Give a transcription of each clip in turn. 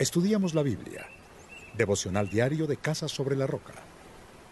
Estudiamos la Biblia. Devocional diario de Casa sobre la Roca.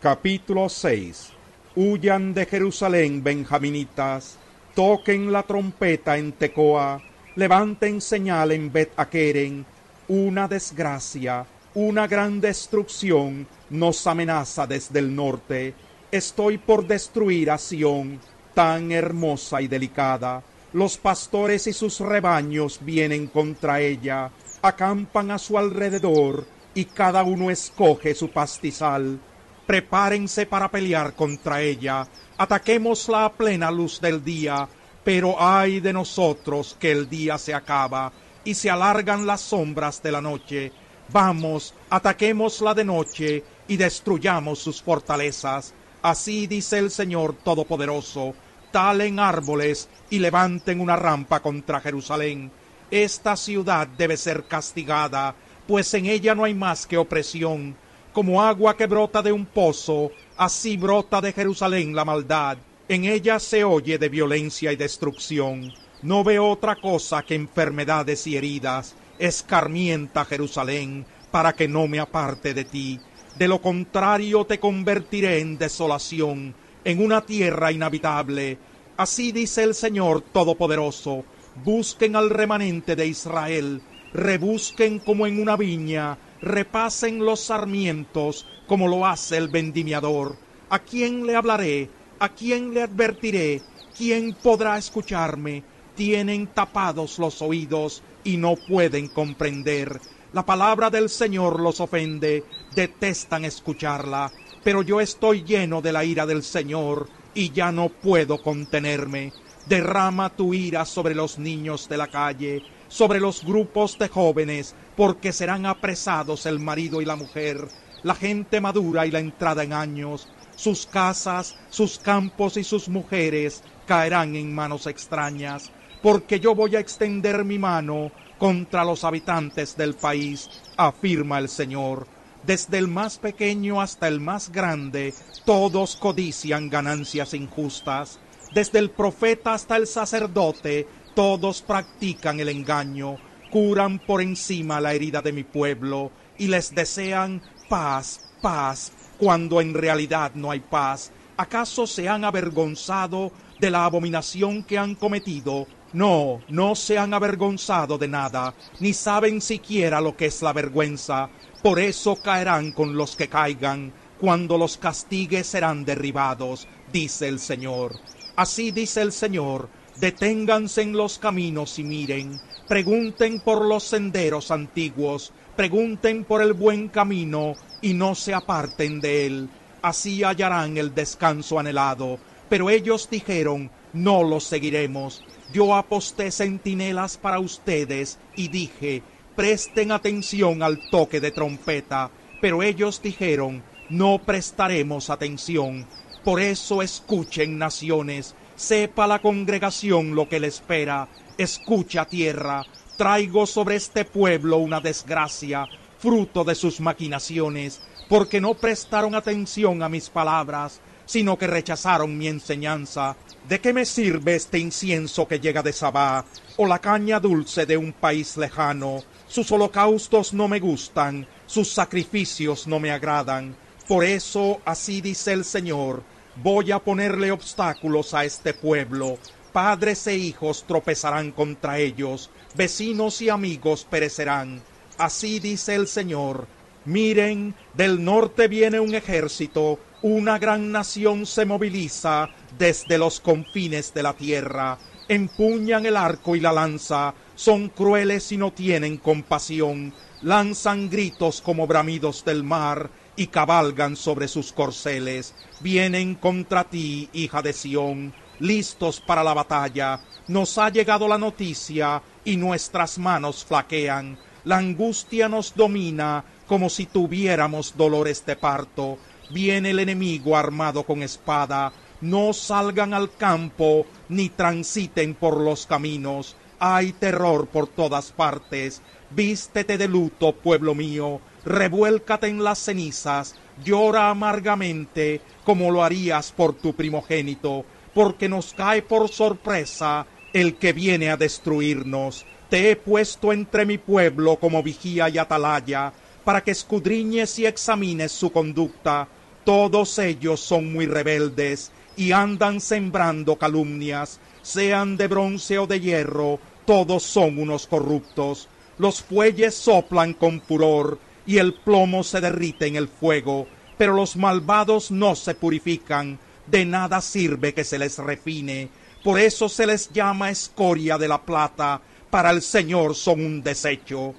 Capítulo 6. Huyan de Jerusalén, benjaminitas. Toquen la trompeta en Tecoa. Levanten señal en Bet Akeren. Una desgracia, una gran destrucción nos amenaza desde el norte. Estoy por destruir a Sión, tan hermosa y delicada los pastores y sus rebaños vienen contra ella, acampan a su alrededor y cada uno escoge su pastizal. Prepárense para pelear contra ella, ataquémosla a plena luz del día, pero ay de nosotros que el día se acaba y se alargan las sombras de la noche. Vamos, ataquémosla de noche y destruyamos sus fortalezas. Así dice el Señor Todopoderoso talen árboles y levanten una rampa contra Jerusalén. Esta ciudad debe ser castigada, pues en ella no hay más que opresión. Como agua que brota de un pozo, así brota de Jerusalén la maldad. En ella se oye de violencia y destrucción. No veo otra cosa que enfermedades y heridas. Escarmienta Jerusalén, para que no me aparte de ti. De lo contrario te convertiré en desolación en una tierra inhabitable. Así dice el Señor Todopoderoso, busquen al remanente de Israel, rebusquen como en una viña, repasen los sarmientos como lo hace el vendimiador. ¿A quién le hablaré? ¿A quién le advertiré? ¿Quién podrá escucharme? Tienen tapados los oídos y no pueden comprender. La palabra del Señor los ofende, detestan escucharla pero yo estoy lleno de la ira del Señor y ya no puedo contenerme. Derrama tu ira sobre los niños de la calle, sobre los grupos de jóvenes, porque serán apresados el marido y la mujer, la gente madura y la entrada en años. Sus casas, sus campos y sus mujeres caerán en manos extrañas, porque yo voy a extender mi mano contra los habitantes del país, afirma el Señor desde el más pequeño hasta el más grande, todos codician ganancias injustas. Desde el profeta hasta el sacerdote, todos practican el engaño, curan por encima la herida de mi pueblo y les desean paz, paz, cuando en realidad no hay paz. ¿Acaso se han avergonzado de la abominación que han cometido? No, no se han avergonzado de nada, ni saben siquiera lo que es la vergüenza. Por eso caerán con los que caigan, cuando los castigues serán derribados, dice el Señor. Así dice el Señor, deténganse en los caminos y miren, pregunten por los senderos antiguos, pregunten por el buen camino y no se aparten de él. Así hallarán el descanso anhelado. Pero ellos dijeron, no los seguiremos. Yo aposté centinelas para ustedes y dije, presten atención al toque de trompeta, pero ellos dijeron, no prestaremos atención. Por eso escuchen naciones, sepa la congregación lo que le espera, escucha tierra, traigo sobre este pueblo una desgracia, fruto de sus maquinaciones, porque no prestaron atención a mis palabras, sino que rechazaron mi enseñanza. ¿De qué me sirve este incienso que llega de Sabá, o la caña dulce de un país lejano? Sus holocaustos no me gustan, sus sacrificios no me agradan. Por eso, así dice el Señor, voy a ponerle obstáculos a este pueblo. Padres e hijos tropezarán contra ellos, vecinos y amigos perecerán. Así dice el Señor, miren, del norte viene un ejército, una gran nación se moviliza desde los confines de la tierra. Empuñan el arco y la lanza, son crueles y no tienen compasión, lanzan gritos como bramidos del mar y cabalgan sobre sus corceles, vienen contra ti, hija de Sión, listos para la batalla, nos ha llegado la noticia y nuestras manos flaquean, la angustia nos domina como si tuviéramos dolores de parto, viene el enemigo armado con espada, no salgan al campo ni transiten por los caminos. Hay terror por todas partes. Vístete de luto, pueblo mío, revuélcate en las cenizas, llora amargamente como lo harías por tu primogénito, porque nos cae por sorpresa el que viene a destruirnos Te he puesto entre mi pueblo como vigía y atalaya, para que escudriñes y examines su conducta. Todos ellos son muy rebeldes y andan sembrando calumnias, sean de bronce o de hierro, todos son unos corruptos. Los fuelles soplan con furor y el plomo se derrite en el fuego, pero los malvados no se purifican, de nada sirve que se les refine, por eso se les llama escoria de la plata, para el Señor son un desecho.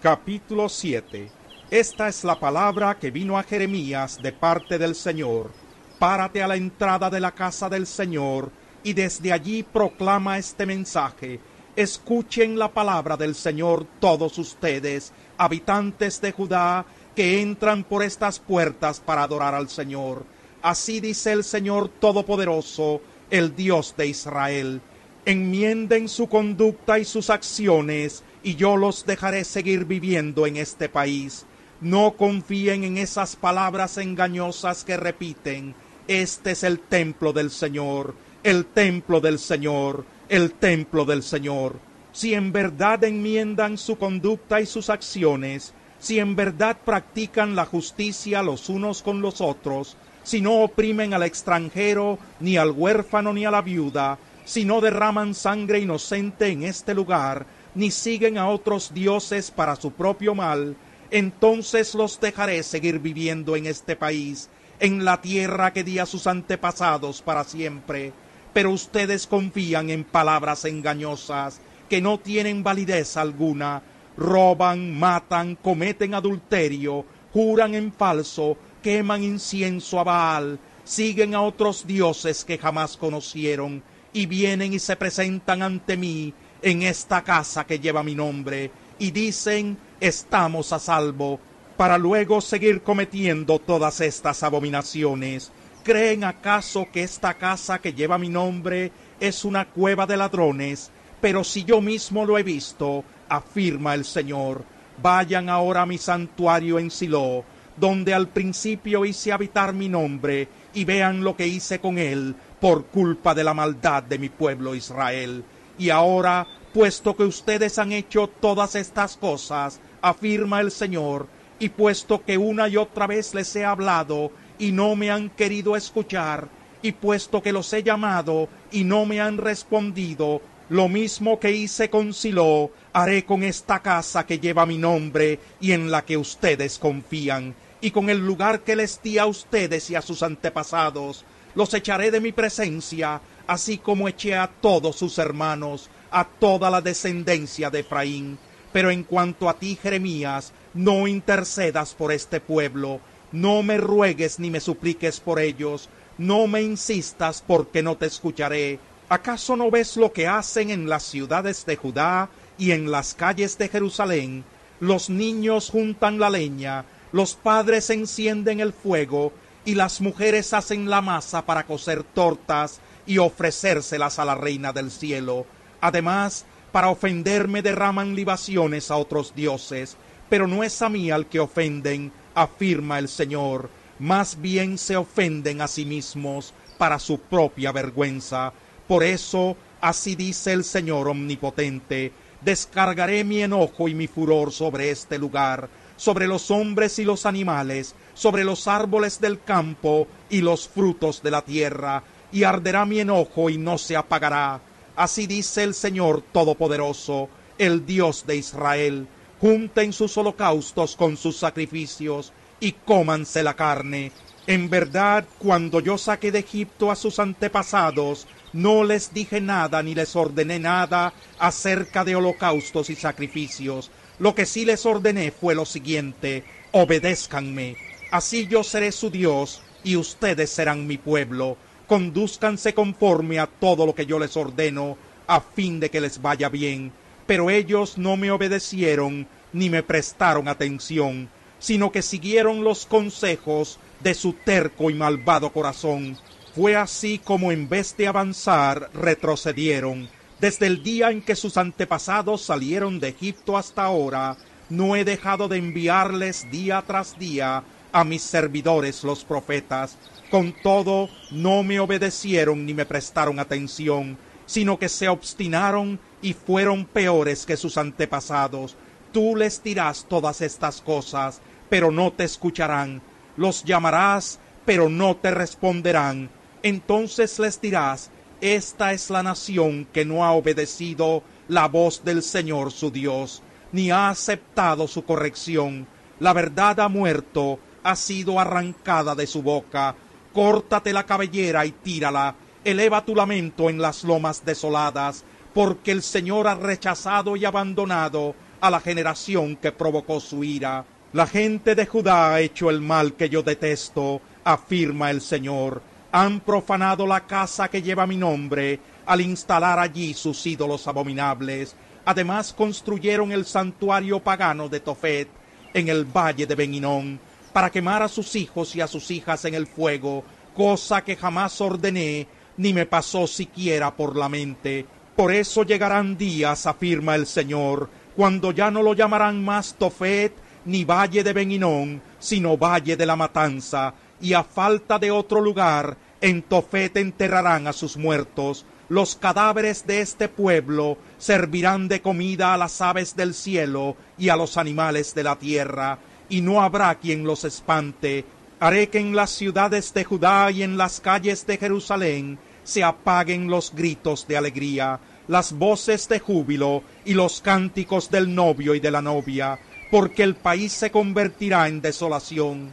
Capítulo 7 Esta es la palabra que vino a Jeremías de parte del Señor. Párate a la entrada de la casa del Señor, y desde allí proclama este mensaje. Escuchen la palabra del Señor todos ustedes, habitantes de Judá, que entran por estas puertas para adorar al Señor. Así dice el Señor Todopoderoso, el Dios de Israel. Enmienden su conducta y sus acciones, y yo los dejaré seguir viviendo en este país. No confíen en esas palabras engañosas que repiten. Este es el templo del Señor, el templo del Señor, el templo del Señor. Si en verdad enmiendan su conducta y sus acciones, si en verdad practican la justicia los unos con los otros, si no oprimen al extranjero, ni al huérfano, ni a la viuda, si no derraman sangre inocente en este lugar, ni siguen a otros dioses para su propio mal, entonces los dejaré seguir viviendo en este país, en la tierra que di a sus antepasados para siempre. Pero ustedes confían en palabras engañosas que no tienen validez alguna, roban, matan, cometen adulterio, juran en falso, queman incienso a Baal, siguen a otros dioses que jamás conocieron, y vienen y se presentan ante mí en esta casa que lleva mi nombre, y dicen, estamos a salvo, para luego seguir cometiendo todas estas abominaciones. ¿Creen acaso que esta casa que lleva mi nombre es una cueva de ladrones? Pero si yo mismo lo he visto, afirma el Señor, vayan ahora a mi santuario en Silo, donde al principio hice habitar mi nombre, y vean lo que hice con él por culpa de la maldad de mi pueblo Israel. Y ahora, puesto que ustedes han hecho todas estas cosas, afirma el Señor, y puesto que una y otra vez les he hablado y no me han querido escuchar, y puesto que los he llamado y no me han respondido, lo mismo que hice con Silo, haré con esta casa que lleva mi nombre y en la que ustedes confían, y con el lugar que les di a ustedes y a sus antepasados, los echaré de mi presencia, así como eché a todos sus hermanos, a toda la descendencia de Efraín. Pero en cuanto a ti, Jeremías, no intercedas por este pueblo, no me ruegues ni me supliques por ellos, no me insistas porque no te escucharé. ¿Acaso no ves lo que hacen en las ciudades de Judá y en las calles de Jerusalén? Los niños juntan la leña, los padres encienden el fuego, y las mujeres hacen la masa para cocer tortas y ofrecérselas a la reina del cielo. Además, para ofenderme derraman libaciones a otros dioses, pero no es a mí al que ofenden, afirma el Señor, más bien se ofenden a sí mismos para su propia vergüenza. Por eso, así dice el Señor omnipotente, descargaré mi enojo y mi furor sobre este lugar, sobre los hombres y los animales, sobre los árboles del campo y los frutos de la tierra, y arderá mi enojo y no se apagará. Así dice el Señor Todopoderoso, el Dios de Israel. Junten sus holocaustos con sus sacrificios y cómanse la carne. En verdad, cuando yo saqué de Egipto a sus antepasados, no les dije nada ni les ordené nada acerca de holocaustos y sacrificios. Lo que sí les ordené fue lo siguiente, obedézcanme Así yo seré su Dios y ustedes serán mi pueblo. Condúzcanse conforme a todo lo que yo les ordeno, a fin de que les vaya bien. Pero ellos no me obedecieron ni me prestaron atención, sino que siguieron los consejos de su terco y malvado corazón. Fue así como en vez de avanzar retrocedieron. Desde el día en que sus antepasados salieron de Egipto hasta ahora, no he dejado de enviarles día tras día a mis servidores los profetas. Con todo, no me obedecieron ni me prestaron atención, sino que se obstinaron y fueron peores que sus antepasados. Tú les dirás todas estas cosas, pero no te escucharán. Los llamarás, pero no te responderán. Entonces les dirás, esta es la nación que no ha obedecido la voz del Señor su Dios, ni ha aceptado su corrección. La verdad ha muerto, ha sido arrancada de su boca. Córtate la cabellera y tírala. Eleva tu lamento en las lomas desoladas, porque el Señor ha rechazado y abandonado a la generación que provocó su ira. La gente de Judá ha hecho el mal que yo detesto, afirma el Señor. Han profanado la casa que lleva mi nombre al instalar allí sus ídolos abominables. Además construyeron el santuario pagano de Tofet en el valle de Beninón para quemar a sus hijos y a sus hijas en el fuego, cosa que jamás ordené ni me pasó siquiera por la mente. Por eso llegarán días, afirma el Señor, cuando ya no lo llamarán más Tofet ni valle de Beninón, sino valle de la matanza, y a falta de otro lugar, en Tofet enterrarán a sus muertos. Los cadáveres de este pueblo servirán de comida a las aves del cielo y a los animales de la tierra, y no habrá quien los espante. Haré que en las ciudades de Judá y en las calles de Jerusalén se apaguen los gritos de alegría, las voces de júbilo y los cánticos del novio y de la novia, porque el país se convertirá en desolación.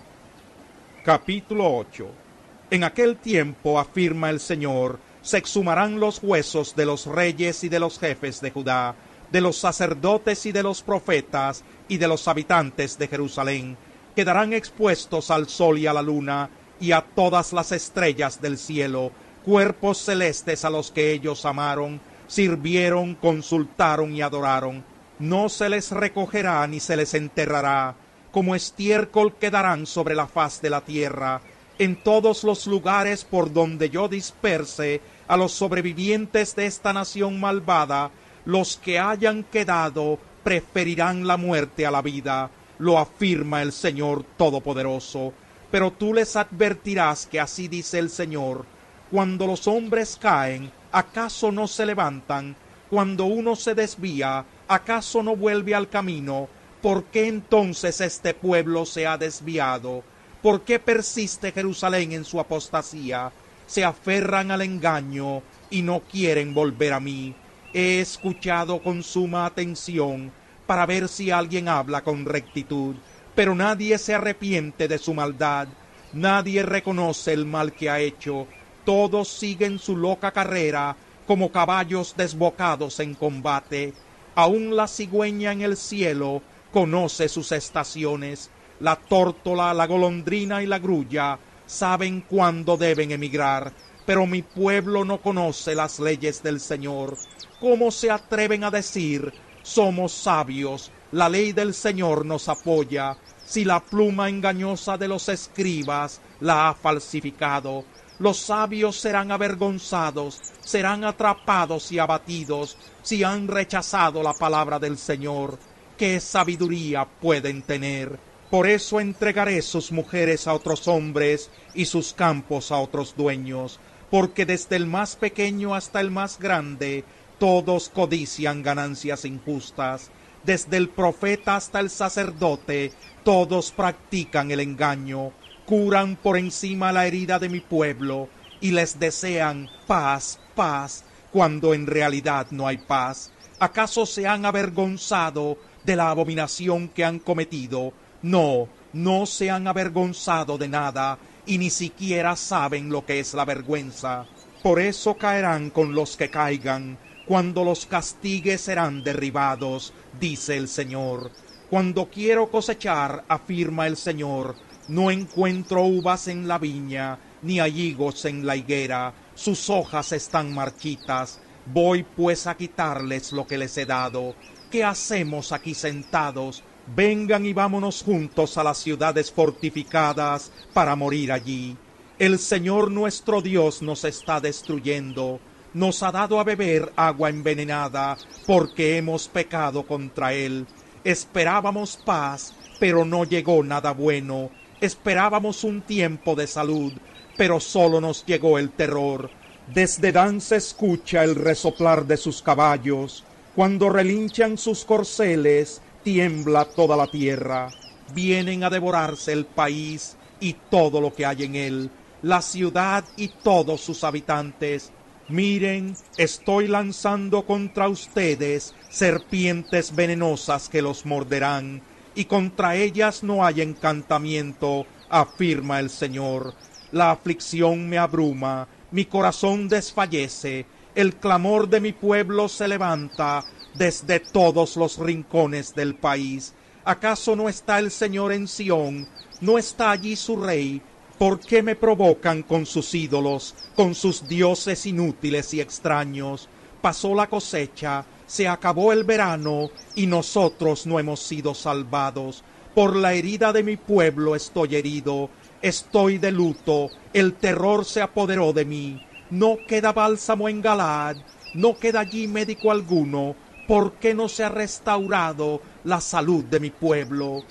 Capítulo 8 En aquel tiempo, afirma el Señor, se exhumarán los huesos de los reyes y de los jefes de Judá, de los sacerdotes y de los profetas y de los habitantes de Jerusalén, quedarán expuestos al sol y a la luna y a todas las estrellas del cielo, cuerpos celestes a los que ellos amaron, sirvieron, consultaron y adoraron. No se les recogerá ni se les enterrará, como estiércol quedarán sobre la faz de la tierra, en todos los lugares por donde yo disperse a los sobrevivientes de esta nación malvada, los que hayan quedado preferirán la muerte a la vida, lo afirma el Señor Todopoderoso. Pero tú les advertirás que así dice el Señor, cuando los hombres caen, ¿acaso no se levantan? Cuando uno se desvía, ¿acaso no vuelve al camino? ¿Por qué entonces este pueblo se ha desviado? ¿Por qué persiste Jerusalén en su apostasía? Se aferran al engaño y no quieren volver a mí. He escuchado con suma atención para ver si alguien habla con rectitud, pero nadie se arrepiente de su maldad, nadie reconoce el mal que ha hecho, todos siguen su loca carrera como caballos desbocados en combate. Aun la cigüeña en el cielo conoce sus estaciones. La tórtola, la golondrina y la grulla saben cuándo deben emigrar, pero mi pueblo no conoce las leyes del Señor. ¿Cómo se atreven a decir, somos sabios, la ley del Señor nos apoya, si la pluma engañosa de los escribas la ha falsificado? Los sabios serán avergonzados, serán atrapados y abatidos si han rechazado la palabra del Señor. ¿Qué sabiduría pueden tener? Por eso entregaré sus mujeres a otros hombres y sus campos a otros dueños, porque desde el más pequeño hasta el más grande todos codician ganancias injustas. Desde el profeta hasta el sacerdote todos practican el engaño curan por encima la herida de mi pueblo y les desean paz, paz, cuando en realidad no hay paz. ¿Acaso se han avergonzado de la abominación que han cometido? No, no se han avergonzado de nada y ni siquiera saben lo que es la vergüenza. Por eso caerán con los que caigan, cuando los castigues serán derribados, dice el Señor. Cuando quiero cosechar, afirma el Señor, no encuentro uvas en la viña, ni hay en la higuera, sus hojas están marchitas. Voy pues a quitarles lo que les he dado. ¿Qué hacemos aquí sentados? Vengan y vámonos juntos a las ciudades fortificadas para morir allí. El Señor nuestro Dios nos está destruyendo. Nos ha dado a beber agua envenenada porque hemos pecado contra Él. Esperábamos paz, pero no llegó nada bueno Esperábamos un tiempo de salud, pero solo nos llegó el terror. Desde Dan se escucha el resoplar de sus caballos, cuando relinchan sus corceles, tiembla toda la tierra. Vienen a devorarse el país y todo lo que hay en él, la ciudad y todos sus habitantes. Miren, estoy lanzando contra ustedes serpientes venenosas que los morderán, y contra ellas no hay encantamiento, afirma el Señor. La aflicción me abruma, mi corazón desfallece, el clamor de mi pueblo se levanta desde todos los rincones del país. ¿Acaso no está el Señor en Sión? ¿No está allí su rey? ¿Por qué me provocan con sus ídolos, con sus dioses inútiles y extraños? Pasó la cosecha, se acabó el verano y nosotros no hemos sido salvados. Por la herida de mi pueblo estoy herido, estoy de luto, el terror se apoderó de mí. No queda bálsamo en Galad, no queda allí médico alguno. ¿Por qué no se ha restaurado la salud de mi pueblo?